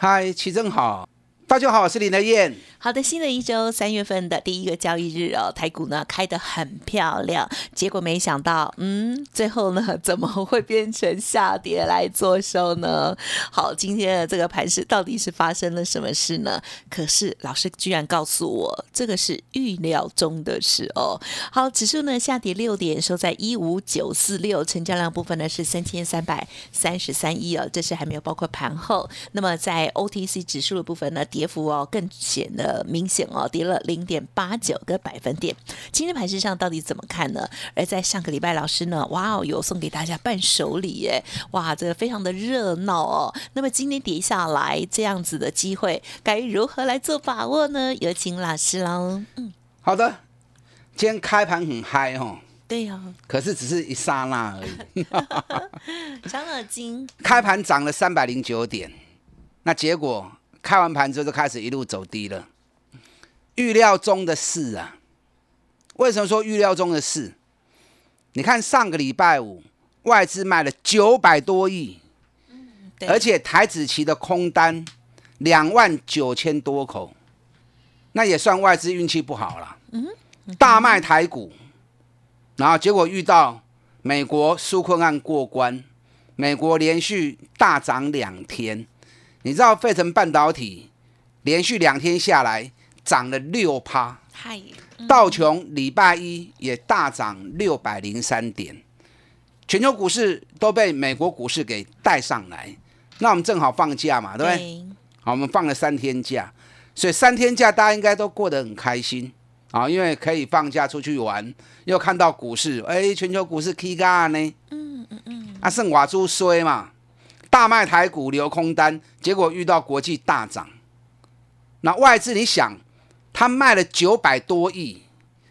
嗨，齐正好，大家好，我是林德燕。好的，新的一周三月份的第一个交易日哦，台股呢开得很漂亮，结果没想到，嗯，最后呢怎么会变成下跌来做收呢？好，今天的这个盘势到底是发生了什么事呢？可是老师居然告诉我，这个是预料中的事哦。好，指数呢下跌六点，收在一五九四六，成交量部分呢是三千三百三十三亿哦，这是还没有包括盘后。那么在 OTC 指数的部分呢，跌幅哦更显得。呃，明显哦，跌了零点八九个百分点。今天盘市上到底怎么看呢？而在上个礼拜，老师呢，哇哦，有送给大家伴手礼耶，哇，这个非常的热闹哦。那么今天跌下来这样子的机会，该如何来做把握呢？有请老师喽。嗯，好的。今天开盘很嗨哦。对呀。可是只是一刹那而已。伤了筋。开盘涨了三百零九点，那结果开完盘之后就开始一路走低了。预料中的事啊，为什么说预料中的事？你看上个礼拜五外资卖了九百多亿，而且台子期的空单两万九千多口，那也算外资运气不好了。嗯，大卖台股，然后结果遇到美国纾困案过关，美国连续大涨两天，你知道费城半导体连续两天下来。涨了六趴，道琼礼拜一也大涨六百零三点，全球股市都被美国股市给带上来。那我们正好放假嘛，对不对？好，我们放了三天假，所以三天假大家应该都过得很开心啊，因为可以放假出去玩，又看到股市，哎，全球股市 K 嘎呢？嗯嗯嗯，啊，圣瓦猪衰嘛，大卖台股留空单，结果遇到国际大涨，那外资你想？他卖了九百多亿，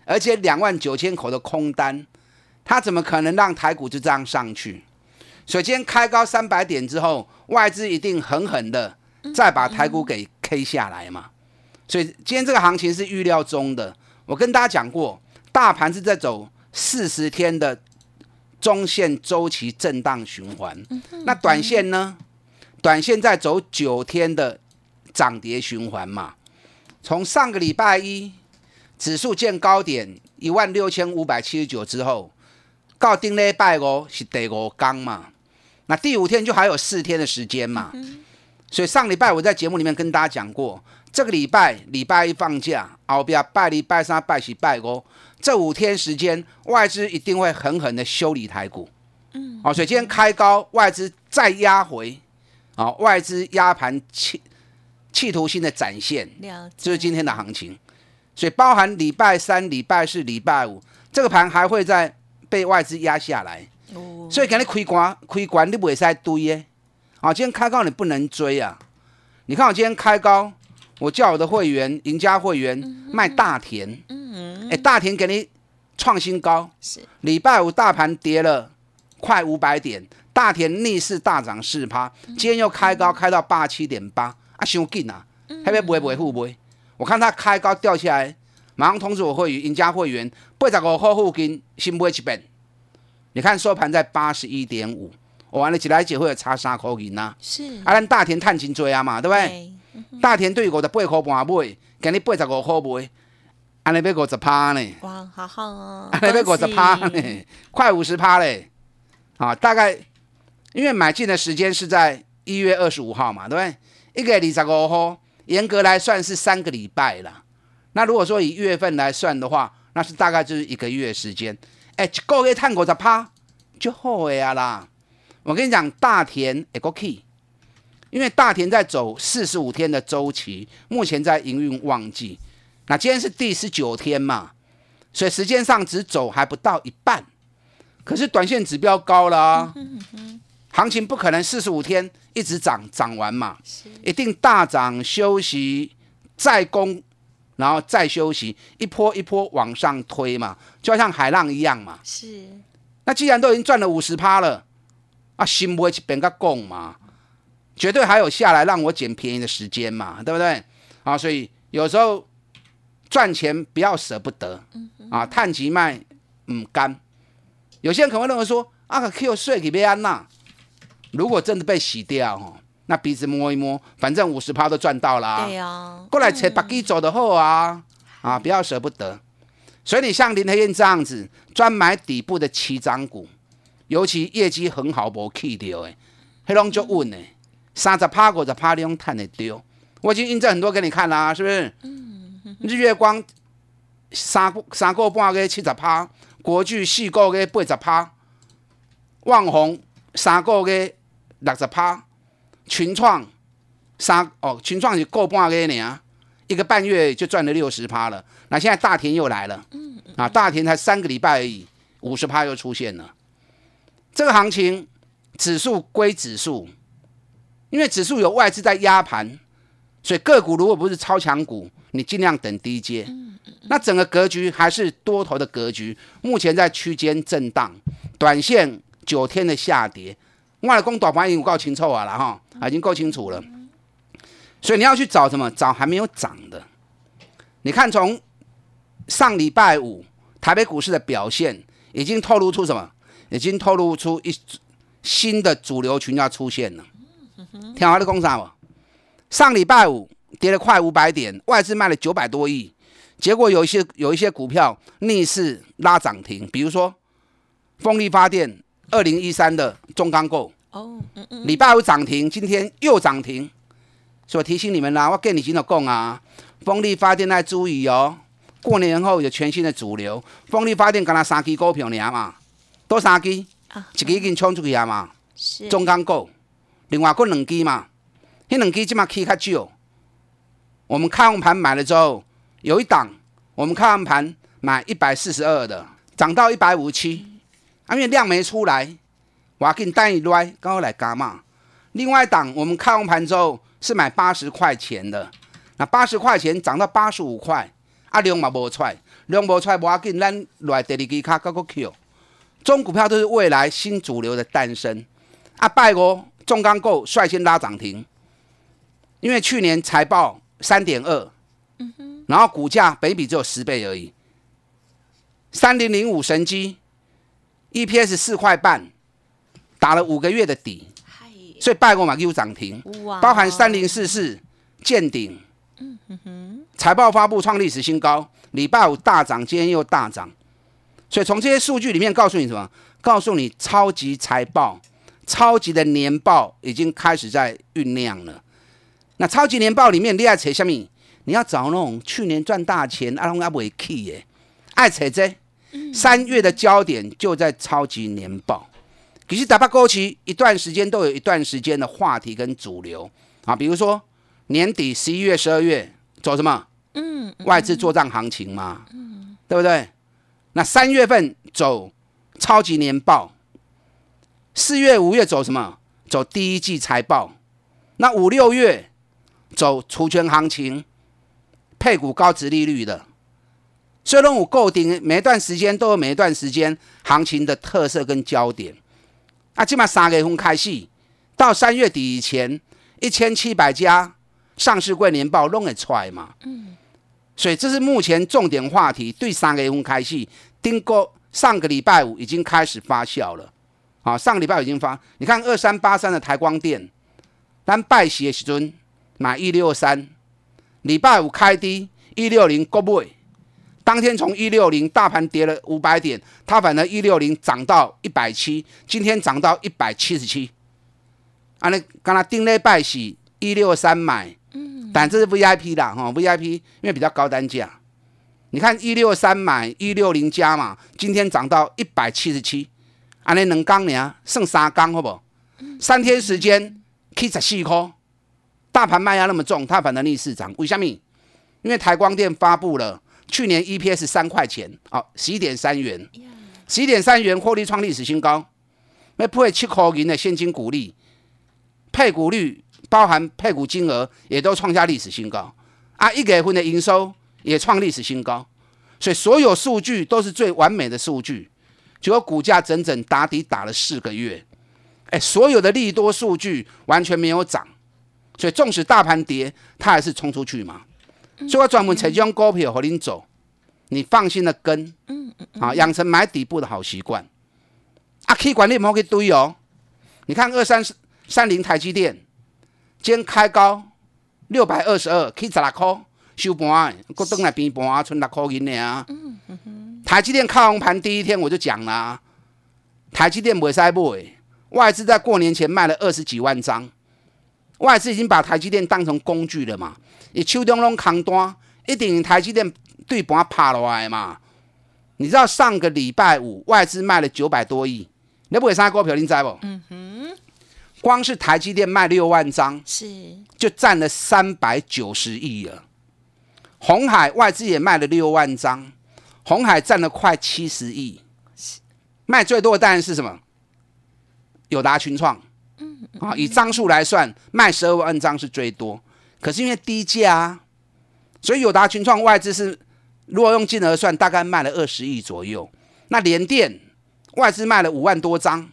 而且两万九千口的空单，他怎么可能让台股就这样上去？所以今天开高三百点之后，外资一定狠狠的再把台股给 K 下来嘛。所以今天这个行情是预料中的。我跟大家讲过，大盘是在走四十天的中线周期震荡循环，那短线呢？短线在走九天的涨跌循环嘛。从上个礼拜一指数见高点一万六千五百七十九之后，到顶礼拜五是第五刚嘛，那第五天就还有四天的时间嘛，所以上礼拜我在节目里面跟大家讲过，这个礼拜礼拜一放假，后边拜礼拜三、拜四、拜五这五天时间，外资一定会狠狠的修理台股，嗯，哦，所以今天开高，外资再压回，啊，外资压盘企。企图性的展现，就是今天的行情，所以包含礼拜三、礼拜四、礼拜五，这个盘还会再被外资压下来，哦。所以给你亏关亏关，你不会再堆耶。啊，今天开高你不能追啊！你看我今天开高，我叫我的会员、赢家会员卖大田，哎，大田给你创新高，是礼拜五大盘跌了快五百点，大田逆势大涨四趴，今天又开高开到八七点八。啊，伤紧啊！还要买不会付不我看他开高掉下来，马上通知我会员、赢家会员，八十五号附近新买一本。你看收盘在八十一点五，我完了起来姐会有差三块银呐。是啊，咱大田探钱追啊嘛，对不对？大田对我的八块半买，给你八十五号买，安尼要五十趴呢。哇，好好哦！安尼要五十趴呢，快五十趴嘞！啊，大概因为买进的时间是在一月二十五号嘛，对不对？一个二十五号，严格来算是三个礼拜了。那如果说以月份来算的话，那是大概就是一个月时间。哎，一个月探五十趴就好呀啦。我跟你讲，大田一个 key，因为大田在走四十五天的周期，目前在营运旺季。那今天是第十九天嘛，所以时间上只走还不到一半，可是短线指标高了啊。行情不可能四十五天一直涨涨完嘛，一定大涨休息再攻，然后再休息，一波一波往上推嘛，就像海浪一样嘛。是，那既然都已经赚了五十趴了，啊，心不会去变个供嘛，绝对还有下来让我捡便宜的时间嘛，对不对？啊，所以有时候赚钱不要舍不得啊，探急卖唔干。有些人可能会认为说，啊个 Q 税给别安娜，如果真的被洗掉哦，那鼻子摸一摸，反正五十趴都赚到啦、对呀，过来扯把鸡走的后啊，啊，不要舍不得。所以你像林黑燕这样子，专买底部的起涨股，尤其业绩很好无去掉的，黑龙就稳呢，三十趴五十趴你用探的丢。我已经印证很多给你看啦，是不是？日月光三三个半个七十趴，国巨四个月八十趴，旺宏三个月六十趴，群创三哦，群创是个半个呢，一个半月就赚了六十趴了。那现在大田又来了，啊，大田才三个礼拜而已，五十趴又出现了。这个行情指数归指数，因为指数有外资在压盘，所以个股如果不是超强股，你尽量等低阶。那整个格局还是多头的格局，目前在区间震荡，短线九天的下跌。我的公短盘已经够清楚啊了哈，已经够清楚了。所以你要去找什么？找还没有涨的。你看从上礼拜五台北股市的表现，已经透露出什么？已经透露出一新的主流群要出现了。听好的工厂不？上礼拜五跌了快五百点，外资卖了九百多亿，结果有一些有一些股票逆势拉涨停，比如说风力发电二零一三的中钢构，哦，嗯嗯，礼拜五涨停，今天又涨停，所以我提醒你们啦，我跟你今天讲啊，风力发电要注意哦。过年后有全新的主流，风力发电敢若三支股票尔嘛，多三支，啊一支已经冲出去啊嘛，是。中钢构，另外还两支嘛，迄两支即马起较少。我们看完盘买了之后，有一档我们看完盘买一百四十二的，涨到一百五七，啊，因为量没出来，我给你单一来，刚好来加嘛。另外一档我们看完盘之后是买八十块钱的，那八十块钱涨到八十五块，啊量嘛无出，量无出来无要紧，咱来第二支卡搞个 Q。中股票都是未来新主流的诞生。啊，拜五中钢构率先拉涨停，因为去年财报三点二，然后股价北比只有十倍而已。三零零五神机 EPS 四块半，打了五个月的底，嗨，所以拜五嘛又涨停，哇，包含三零四四见顶，财报发布创历史新高，礼拜五大涨，今天又大涨，所以从这些数据里面告诉你什么？告诉你超级财报、超级的年报已经开始在酝酿了。那超级年报里面你爱扯什么？你要找那种去年赚大钱，啊，拢阿未去耶，爱扯这三月的焦点就在超级年报。其实打八勾期一段时间都有一段时间的话题跟主流啊，比如说年底十一月、十二月走什么？嗯，外资做账行情嘛，对不对？那三月份走超级年报，四月、五月走什么？走第一季财报。那五六月走除权行情，配股高值利率的。所以呢，我构定每一段时间都有每一段时间行情的特色跟焦点。啊，起码三月份开始到三月底以前，一千七百家上市柜年报弄会出来嘛。所以这是目前重点话题，对三月份开始，经过上个礼拜五已经开始发酵了。啊，上个礼拜已经发，你看二三八三的台光电，咱拜喜的时阵买一六三，礼拜五开低一六零过买，当天从一六零大盘跌了五百点，它反而一六零涨到一百七，今天涨到一百七十七。啊，那刚才定礼拜喜一六三买。但这是 VIP 啦，哈，VIP 因为比较高单价。你看一六三买一六零加嘛，今天涨到一百七十七，安尼两缸呢，剩三缸好不好？三天时间起十四块，大盘卖压那么重，它反而逆势涨，为什么？因为台光电发布了去年 EPS 三块钱，哦，十一点三元，十一点三元获利创历史新高，要配七块银的现金股利，配股率包含配股金额也都创下历史新高啊！一月份的营收也创历史新高，所以所有数据都是最完美的数据。结果股价整整打底打了四个月，哎，所有的利多数据完全没有涨，所以纵使大盘跌，它还是冲出去嘛。所以我专门采这种股票和您走，你放心的跟，嗯嗯，啊，养成买底部的好习惯。啊，可以管理唔好去堆哦。你看二三三零台积电，今天开高六百二十二，可以十六块收盘，搁等来平盘，剩六块银的啊。嗯嗯嗯。台积电开红盘第一天我就讲了，台积电袂使买，外资在过年前卖了二十几万张，外资已经把台积电当成工具了嘛。你手中拢扛单，一定台积电对盘拍落来嘛？你知道上个礼拜五外资卖了九百多亿，你不会啥股票？你知不？嗯哼，光是台积电卖六万张，是就占了三百九十亿了。红海外资也卖了六万张，红海占了快七十亿。卖最多的当然是什么？友达群创。嗯啊，以张数来算，卖十二万张是最多。可是因为低价啊，所以友达群创外资是，如果用金额算，大概卖了二十亿左右。那联电外资卖了五万多张，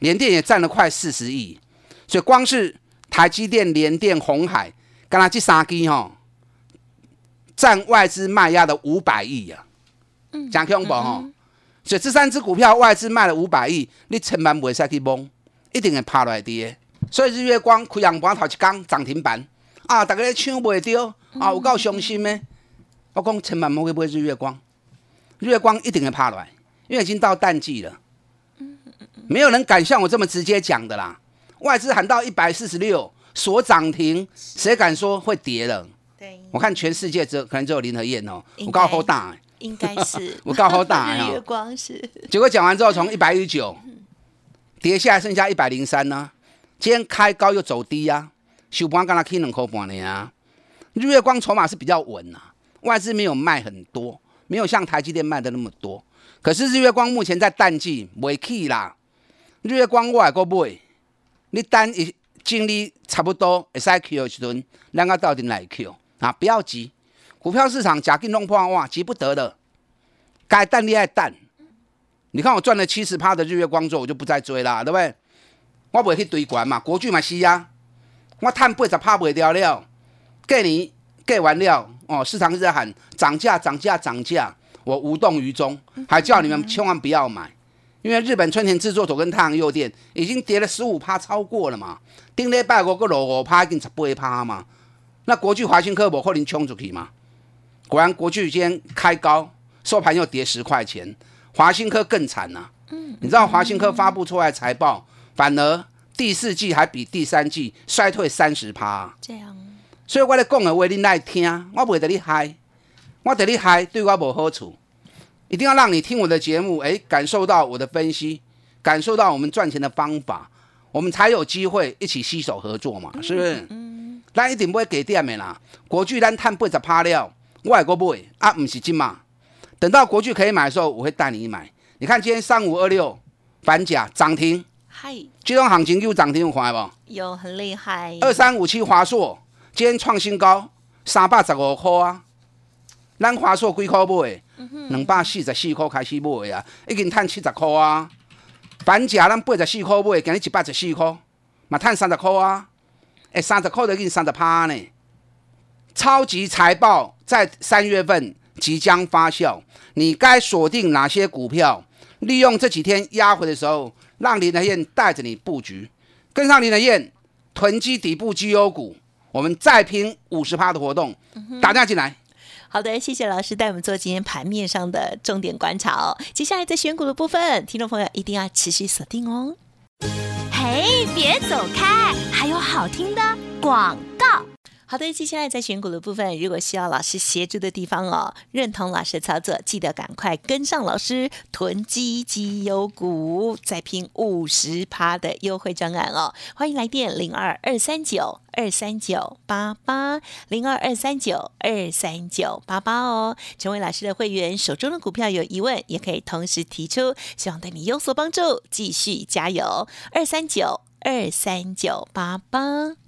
联电也占了快四十亿。所以光是台积电、联电、红海，跟他这三支哈，占外资卖压的五百亿呀。嗯，讲恐怖哈。所以这三只股票外资卖了五百亿，你千万不会使去蒙，一定会趴落来跌。所以日月光开阳盘头一天涨停板啊！大家咧抢袂到啊，有够伤心的。我讲千万莫去买日月光，日月光一定会趴来，因为已经到淡季了。没有人敢像我这么直接讲的啦。外资喊到一百四十六，所涨停，谁敢说会跌了？对，我看全世界只有可能只有林和燕哦，我告好大，应该是 我告好大 日月光是。结果讲完之后，从一百一十九跌下来，剩下一百零三呢。今天开高又走低呀，收盘刚才开两块半的啊。日月光筹码是比较稳呐，外资没有卖很多，没有像台积电卖的那么多。可是日月光目前在淡季，未起啦。日月光我还个买，你等一精力差不多会使 Q 时阵，两个到底来 Q 啊？不要急，股票市场假进弄破哇，急不得的。该淡你爱淡。你看我赚了七十趴的日月光之后，我就不再追啦，对不对？我不会去追关嘛，国巨嘛是啊，我赚八十拍袂掉了，过年过完了哦，市场一直在喊涨价涨价涨价，我无动于衷，还叫你们千万不要买，因为日本春田制作所跟太阳诱电已经跌了十五趴超过了嘛，顶礼拜五个落五趴已经十八趴嘛，那国巨华新科无可能冲出去嘛，果然国巨今天开高收盘又跌十块钱，华新科更惨呐，嗯，你知道华新科发布出来财报？反而第四季还比第三季衰退三十趴，这样，所以我咧讲的话你来听，我不会得你嗨，我得你嗨对我无好处，一定要让你听我的节目，哎，感受到我的分析，感受到我们赚钱的方法，我们才有机会一起携手合作嘛，是不是？嗯，咱一定不会给店的啦，国巨咱探八十趴了，我还个买啊，唔是金嘛，等到国巨可以买的时候，我会带你买。你看今天三五二六反甲涨停。嗨，这种行情又涨停有快不？有很厉害。二三五七华硕今天创新高，三百十五块啊！咱华硕几块买？两百四十四块开始买啊，已经赚七十块啊。反甲咱八十四块买，今日一百十四块，嘛赚三十块啊！哎，三十块都已经三十趴呢。超级财报在三月份即将发酵，你该锁定哪些股票？利用这几天压回的时候。让林德燕带着你布局，跟上林德燕囤积底部绩优股，我们再拼五十趴的活动，打电话进来。好的，谢谢老师带我们做今天盘面上的重点观察哦。接下来在选股的部分，听众朋友一定要持续锁定哦。嘿，别走开，还有好听的广告。好的，接下来在选股的部分，如果需要老师协助的地方哦，认同老师的操作，记得赶快跟上老师囤积绩优股，再拼五十趴的优惠专案哦。欢迎来电零二二三九二三九八八零二二三九二三九八八哦。成为老师的会员，手中的股票有疑问，也可以同时提出，希望对你有所帮助。继续加油，二三九二三九八八。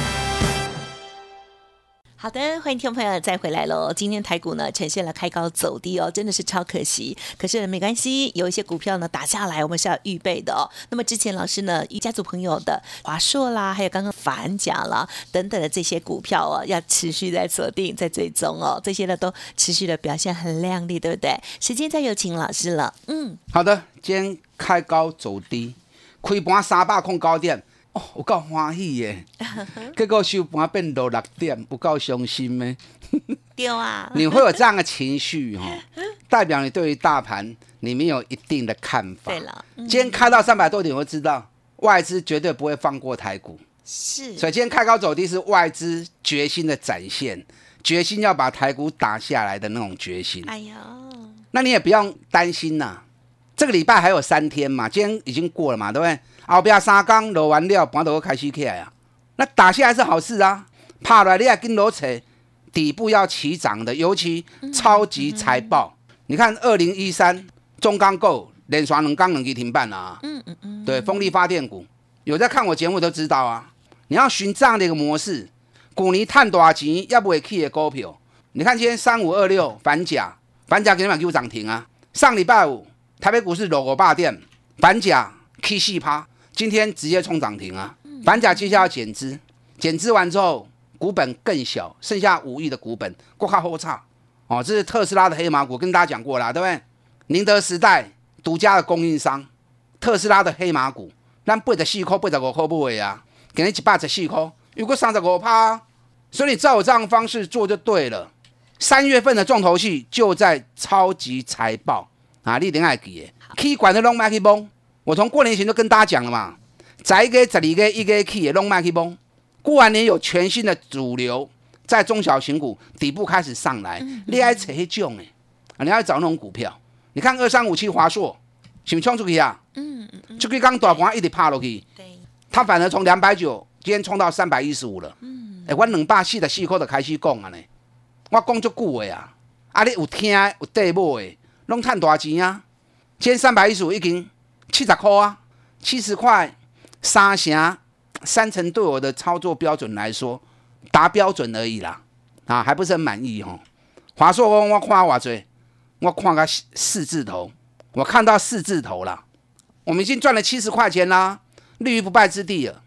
好的，欢迎听众朋友再回来喽。今天台股呢呈现了开高走低哦，真的是超可惜。可是没关系，有一些股票呢打下来，我们是要预备的哦。那么之前老师呢，与家族朋友的华硕啦，还有刚刚反甲啦等等的这些股票哦，要持续在锁定、在追踪哦。这些呢都持续的表现很亮丽，对不对？时间再有请老师了。嗯，好的，今天开高走低，开盘三百空高点。哦，有够欢喜耶！结果收盘变到六点，有够伤心咩？对啊，你会有这样的情绪哈，代表你对于大盘你没有一定的看法。对了，今天开到三百多点，我知道外资绝对不会放过台股，是。所以今天开高走低是外资决心的展现，决心要把台股打下来的那种决心。哎呀，那你也不用担心呐，这个礼拜还有三天嘛，今天已经过了嘛，对不对？后边三缸落完了，盘都开始起来啊！那打下来是好事啊，怕来你也跟落扯，底部要起涨的，尤其超级财报。你看二零一三中钢构连刷两钢两级停办了啊！嗯嗯嗯，对，风力发电股有在看我节目都知道啊。你要寻这样的一个模式，股尼探多少钱，要不会去的股票。你看今天三五二六反甲，反甲给你们给我涨停啊！上礼拜五台北股市落五霸店，反甲 K 四趴。今天直接冲涨停啊！反甲接下来减资，减资完之后股本更小，剩下五亿的股本，过卡后差哦。这是特斯拉的黑马股，跟大家讲过啦，对不对？宁德时代独家的供应商，特斯拉的黑马股，咱八十四块、八十五块不为啊？给你一百十四块，如果三十五趴，所以你照我这样方式做就对了。三月份的重头戏就在超级财报啊！你点爱记的，以管的拢买去崩。我从过年前就跟大家讲了嘛，一个十二个一个 key 也弄卖去崩。过完年有全新的主流在中小型股底部开始上来，你爱扯黑种哎，你要找那种股票。你看二三五七华硕，是不是冲出去啊？嗯嗯嗯。就跟刚大盘一直趴落去，对。它反而从两百九今天冲到三百一十五了。嗯。哎，我两百四十四块就开始讲啊呢，我讲足久的啊，啊你有听有对买的，拢赚大钱啊。今天三百一十五已经。七十块啊，七十块，三成三成对我的操作标准来说达标准而已啦，啊，还不是很满意哦。华硕我我看我最，我看个四字头，我看到四字头了，我们已经赚了七十块钱啦，立于不败之地了。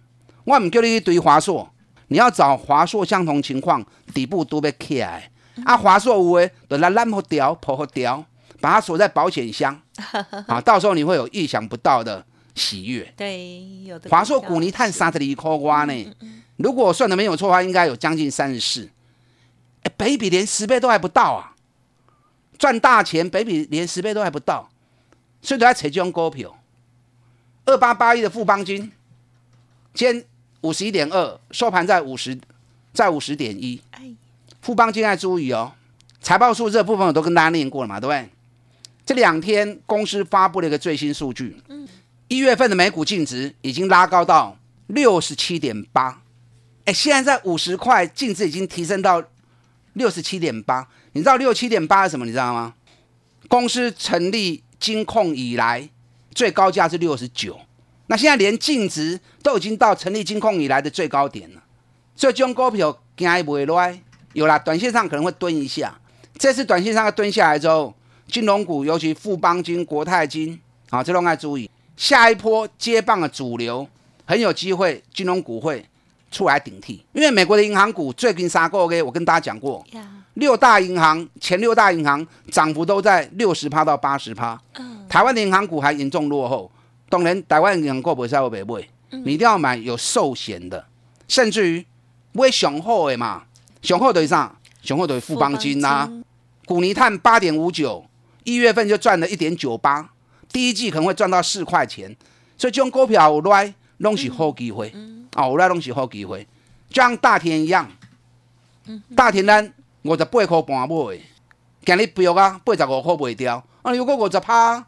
我唔叫你去堆华硕，你要找华硕相同情况底部都被起来，啊，华硕有诶，就来烂好掉，破好掉。把它锁在保险箱 啊，到时候你会有意想不到的喜悦。对，有的。华硕股尼碳三十厘颗瓜呢？如果我算的没有错的话，应该有将近三十四。哎，北比连十倍都还不到啊！赚大钱，北比连十倍都还不到，所以都要扯这种股票。二八八一的富邦金，今天五十一点二，收盘在五十，在五十点一。富邦金要注意哦，财报数这部分我都跟大家念过了嘛，对不对？这两天公司发布了一个最新数据，一月份的每股净值已经拉高到六十七点八，哎，现在在五十块，净值已经提升到六十七点八。你知道六七点八是什么？你知道吗？公司成立金控以来最高价是六十九，那现在连净值都已经到成立金控以来的最高点了。所以这种股票惊不会来，有啦，短线上可能会蹲一下，这次短线上要蹲下来之后。金融股，尤其富邦金、国泰金，啊，这都要注意。下一波接棒的主流，很有机会，金融股会出来顶替。因为美国的银行股最近三个月，我跟大家讲过，六大银行前六大银行涨幅都在六十趴到八十趴，台湾的银行股还严重落后。当然，台湾银行股不是要买买，你一定要买有寿险的，甚至于买雄厚的嘛，雄厚等于啥？雄厚等于富邦金呐、股尼碳八点五九，一月份就赚了一点九八，第一季可能会赚到四块钱，所以这种股票有来拢是好机会，啊，有来拢是好机会，就像大田一样，大田咱五十八块半买的，今日标啊八十五块卖掉，啊，如果五十趴，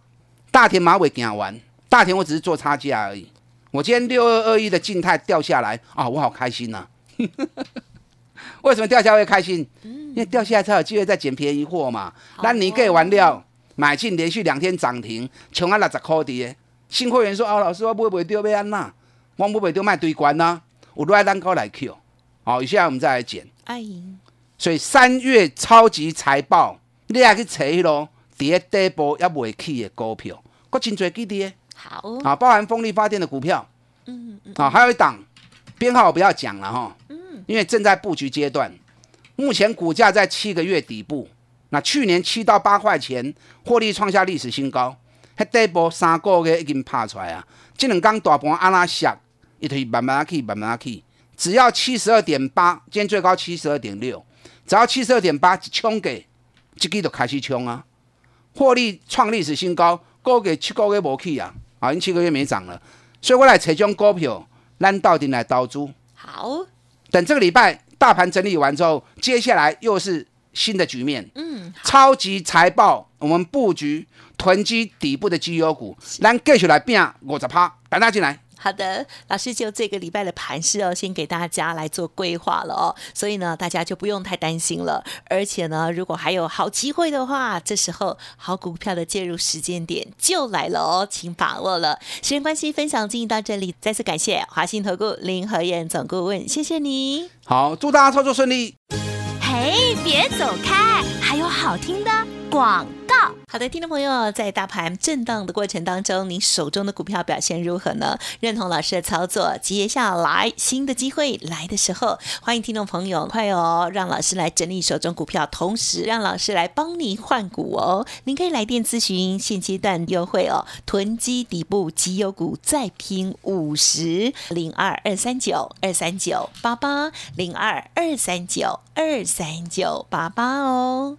大田马尾行完，大田我只是做差价而已。我今天六二二一的静态掉下来啊，我好开心呐、为什么掉下来会开心？因为掉下来才有机会再捡便宜货嘛。那你给完料买进连续两天涨停，穷啊六十块的。新会员说：“哦，老师，我买不掉被安娜？我买不掉卖堆关呐，有来咱高来 Q。好，接下我们再来捡。阿莹，所以三月超级财报，你也去找迄咯，伫咧底部也未起的股票，佫真侪基的好，啊，包含风力发电的股票，嗯嗯，啊，还有一档编号我不要讲了哈，嗯，因为正在布局阶段，目前股价在七个月底部，那去年七到八块钱，获利创下历史新高，迄底部三个月已经拍出来啊，这两天大盘安那下，一直慢慢去，慢慢去，只要七十二点八，今天最高七十二点六，只要七十二点八一冲给，这个就开始冲啊，获利创历史新高，股价七个月无去啊，啊，因七个月没涨了，所以我来找这种股票，咱到底来投资。好，等这个礼拜大盘整理完之后，接下来又是新的局面。嗯，超级财报，我们布局囤积底部的绩优股，咱继续来变五十趴，等大家进来。好的，老师就这个礼拜的盘势哦，先给大家来做规划了哦，所以呢，大家就不用太担心了。而且呢，如果还有好机会的话，这时候好股票的介入时间点就来了哦，请把握了。时间关系，分享进行到这里，再次感谢华信投顾林和燕总顾问，谢谢你。好，祝大家操作顺利。嘿，别走开，还有好听的广告。好的，听众朋友，在大盘震荡的过程当中，您手中的股票表现如何呢？认同老师的操作，接下来新的机会来的时候，欢迎听众朋友快哦，让老师来整理手中股票，同时让老师来帮您换股哦。您可以来电咨询，现阶段优惠哦，囤积底部绩优股再拼五十零二二三九二三九八八零二二三九二三九八八哦。